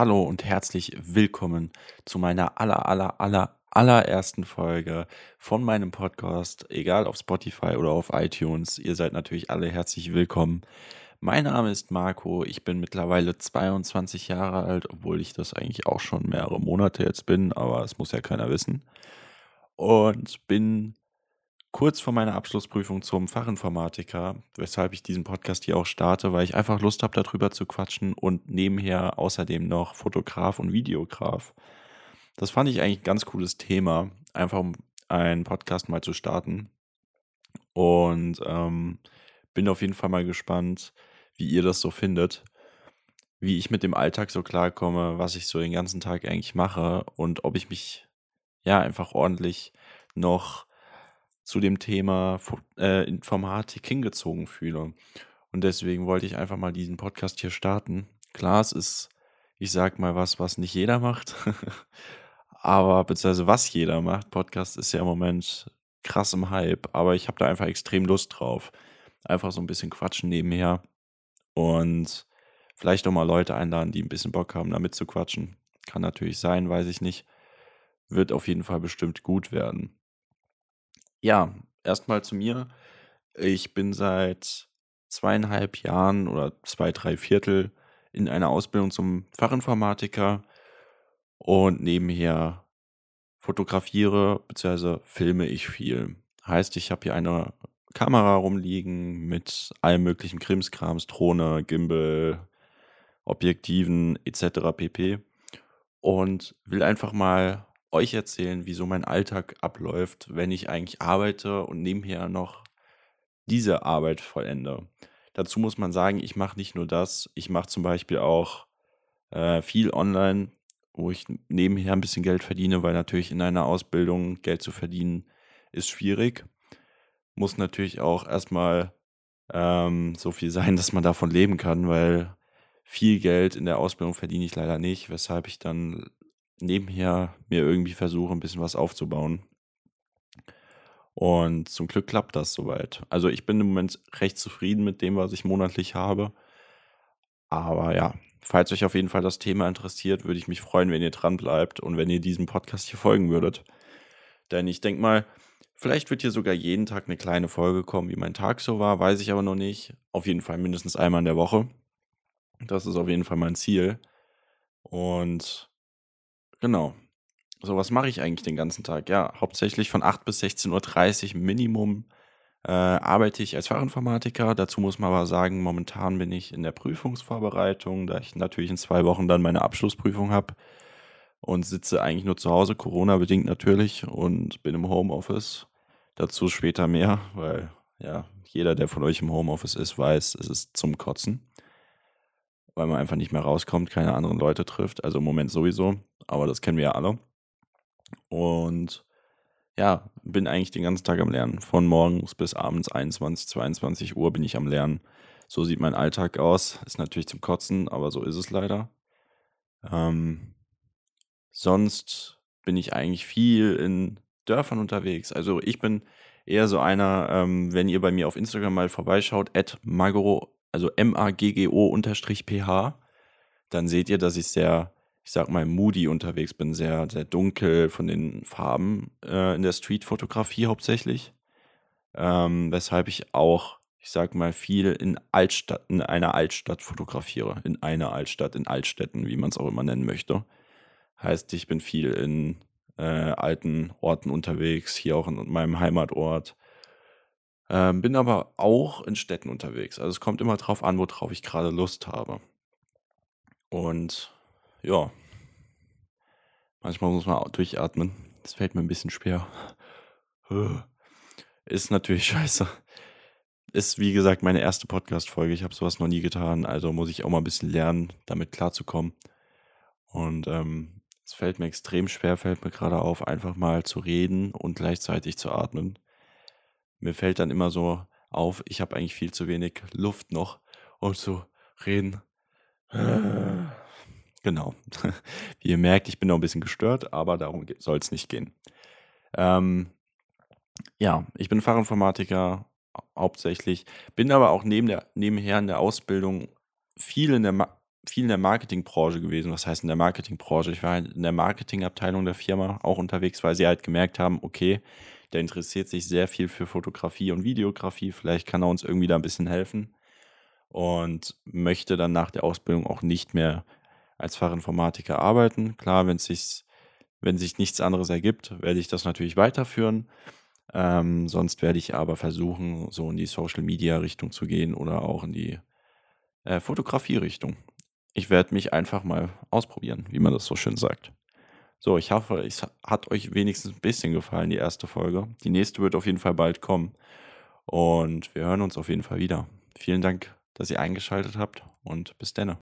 Hallo und herzlich willkommen zu meiner aller, aller, aller, allerersten Folge von meinem Podcast, egal auf Spotify oder auf iTunes. Ihr seid natürlich alle herzlich willkommen. Mein Name ist Marco, ich bin mittlerweile 22 Jahre alt, obwohl ich das eigentlich auch schon mehrere Monate jetzt bin, aber es muss ja keiner wissen. Und bin kurz vor meiner Abschlussprüfung zum Fachinformatiker, weshalb ich diesen Podcast hier auch starte, weil ich einfach Lust habe, darüber zu quatschen und nebenher außerdem noch Fotograf und Videograf. Das fand ich eigentlich ein ganz cooles Thema, einfach um einen Podcast mal zu starten. Und ähm, bin auf jeden Fall mal gespannt, wie ihr das so findet, wie ich mit dem Alltag so klarkomme, was ich so den ganzen Tag eigentlich mache und ob ich mich ja einfach ordentlich noch zu dem Thema äh, Informatik hingezogen fühle. Und deswegen wollte ich einfach mal diesen Podcast hier starten. Klar, es ist, ich sag mal was, was nicht jeder macht. aber, beziehungsweise was jeder macht. Podcast ist ja im Moment krass im Hype, aber ich habe da einfach extrem Lust drauf. Einfach so ein bisschen quatschen nebenher und vielleicht auch mal Leute einladen, die ein bisschen Bock haben, damit zu quatschen. Kann natürlich sein, weiß ich nicht. Wird auf jeden Fall bestimmt gut werden. Ja, erstmal zu mir. Ich bin seit zweieinhalb Jahren oder zwei, drei Viertel in einer Ausbildung zum Fachinformatiker und nebenher fotografiere bzw. filme ich viel. Heißt, ich habe hier eine Kamera rumliegen mit allem möglichen Krimskrams, Drohne, Gimbal, Objektiven etc. pp. Und will einfach mal euch erzählen, wie so mein Alltag abläuft, wenn ich eigentlich arbeite und nebenher noch diese Arbeit vollende. Dazu muss man sagen, ich mache nicht nur das, ich mache zum Beispiel auch äh, viel online, wo ich nebenher ein bisschen Geld verdiene, weil natürlich in einer Ausbildung Geld zu verdienen ist schwierig. Muss natürlich auch erstmal ähm, so viel sein, dass man davon leben kann, weil viel Geld in der Ausbildung verdiene ich leider nicht, weshalb ich dann nebenher mir irgendwie versuche, ein bisschen was aufzubauen. Und zum Glück klappt das soweit. Also ich bin im Moment recht zufrieden mit dem, was ich monatlich habe. Aber ja, falls euch auf jeden Fall das Thema interessiert, würde ich mich freuen, wenn ihr dran bleibt und wenn ihr diesem Podcast hier folgen würdet. Denn ich denke mal, vielleicht wird hier sogar jeden Tag eine kleine Folge kommen, wie mein Tag so war, weiß ich aber noch nicht. Auf jeden Fall mindestens einmal in der Woche. Das ist auf jeden Fall mein Ziel. Und Genau. So, was mache ich eigentlich den ganzen Tag? Ja, hauptsächlich von 8 bis 16:30 Uhr Minimum äh, arbeite ich als Fachinformatiker. Dazu muss man aber sagen, momentan bin ich in der Prüfungsvorbereitung, da ich natürlich in zwei Wochen dann meine Abschlussprüfung habe und sitze eigentlich nur zu Hause, Corona-bedingt natürlich, und bin im Homeoffice. Dazu später mehr, weil ja, jeder, der von euch im Homeoffice ist, weiß, es ist zum Kotzen weil man einfach nicht mehr rauskommt, keine anderen Leute trifft. Also im Moment sowieso, aber das kennen wir ja alle. Und ja, bin eigentlich den ganzen Tag am Lernen. Von morgens bis abends 21, 22 Uhr bin ich am Lernen. So sieht mein Alltag aus. Ist natürlich zum Kotzen, aber so ist es leider. Ähm, sonst bin ich eigentlich viel in Dörfern unterwegs. Also ich bin eher so einer, ähm, wenn ihr bei mir auf Instagram mal vorbeischaut, at magro also M-A-G-G-O-PH, dann seht ihr, dass ich sehr, ich sag mal, moody unterwegs bin, sehr, sehr dunkel von den Farben äh, in der Streetfotografie hauptsächlich. Ähm, weshalb ich auch, ich sag mal, viel in Altstadt, in einer Altstadt fotografiere. In einer Altstadt, in Altstädten, wie man es auch immer nennen möchte. Heißt, ich bin viel in äh, alten Orten unterwegs, hier auch in meinem Heimatort. Ähm, bin aber auch in Städten unterwegs. Also es kommt immer drauf an, worauf ich gerade Lust habe. Und ja, manchmal muss man auch durchatmen. Das fällt mir ein bisschen schwer. Ist natürlich scheiße. Ist wie gesagt meine erste Podcast-Folge. Ich habe sowas noch nie getan. Also muss ich auch mal ein bisschen lernen, damit klarzukommen. Und ähm, es fällt mir extrem schwer, fällt mir gerade auf, einfach mal zu reden und gleichzeitig zu atmen mir fällt dann immer so auf, ich habe eigentlich viel zu wenig Luft noch, um zu reden. Genau. Wie ihr merkt, ich bin noch ein bisschen gestört, aber darum soll es nicht gehen. Ähm, ja, ich bin Fachinformatiker hauptsächlich, bin aber auch neben der, nebenher in der Ausbildung viel in der viel in der Marketingbranche gewesen. Was heißt in der Marketingbranche? Ich war halt in der Marketingabteilung der Firma auch unterwegs, weil sie halt gemerkt haben, okay, der interessiert sich sehr viel für Fotografie und Videografie. Vielleicht kann er uns irgendwie da ein bisschen helfen. Und möchte dann nach der Ausbildung auch nicht mehr als Fachinformatiker arbeiten. Klar, wenn sich, wenn sich nichts anderes ergibt, werde ich das natürlich weiterführen. Ähm, sonst werde ich aber versuchen, so in die Social Media Richtung zu gehen oder auch in die äh, Fotografie Richtung. Ich werde mich einfach mal ausprobieren, wie man das so schön sagt. So, ich hoffe, es hat euch wenigstens ein bisschen gefallen, die erste Folge. Die nächste wird auf jeden Fall bald kommen. Und wir hören uns auf jeden Fall wieder. Vielen Dank, dass ihr eingeschaltet habt und bis denne.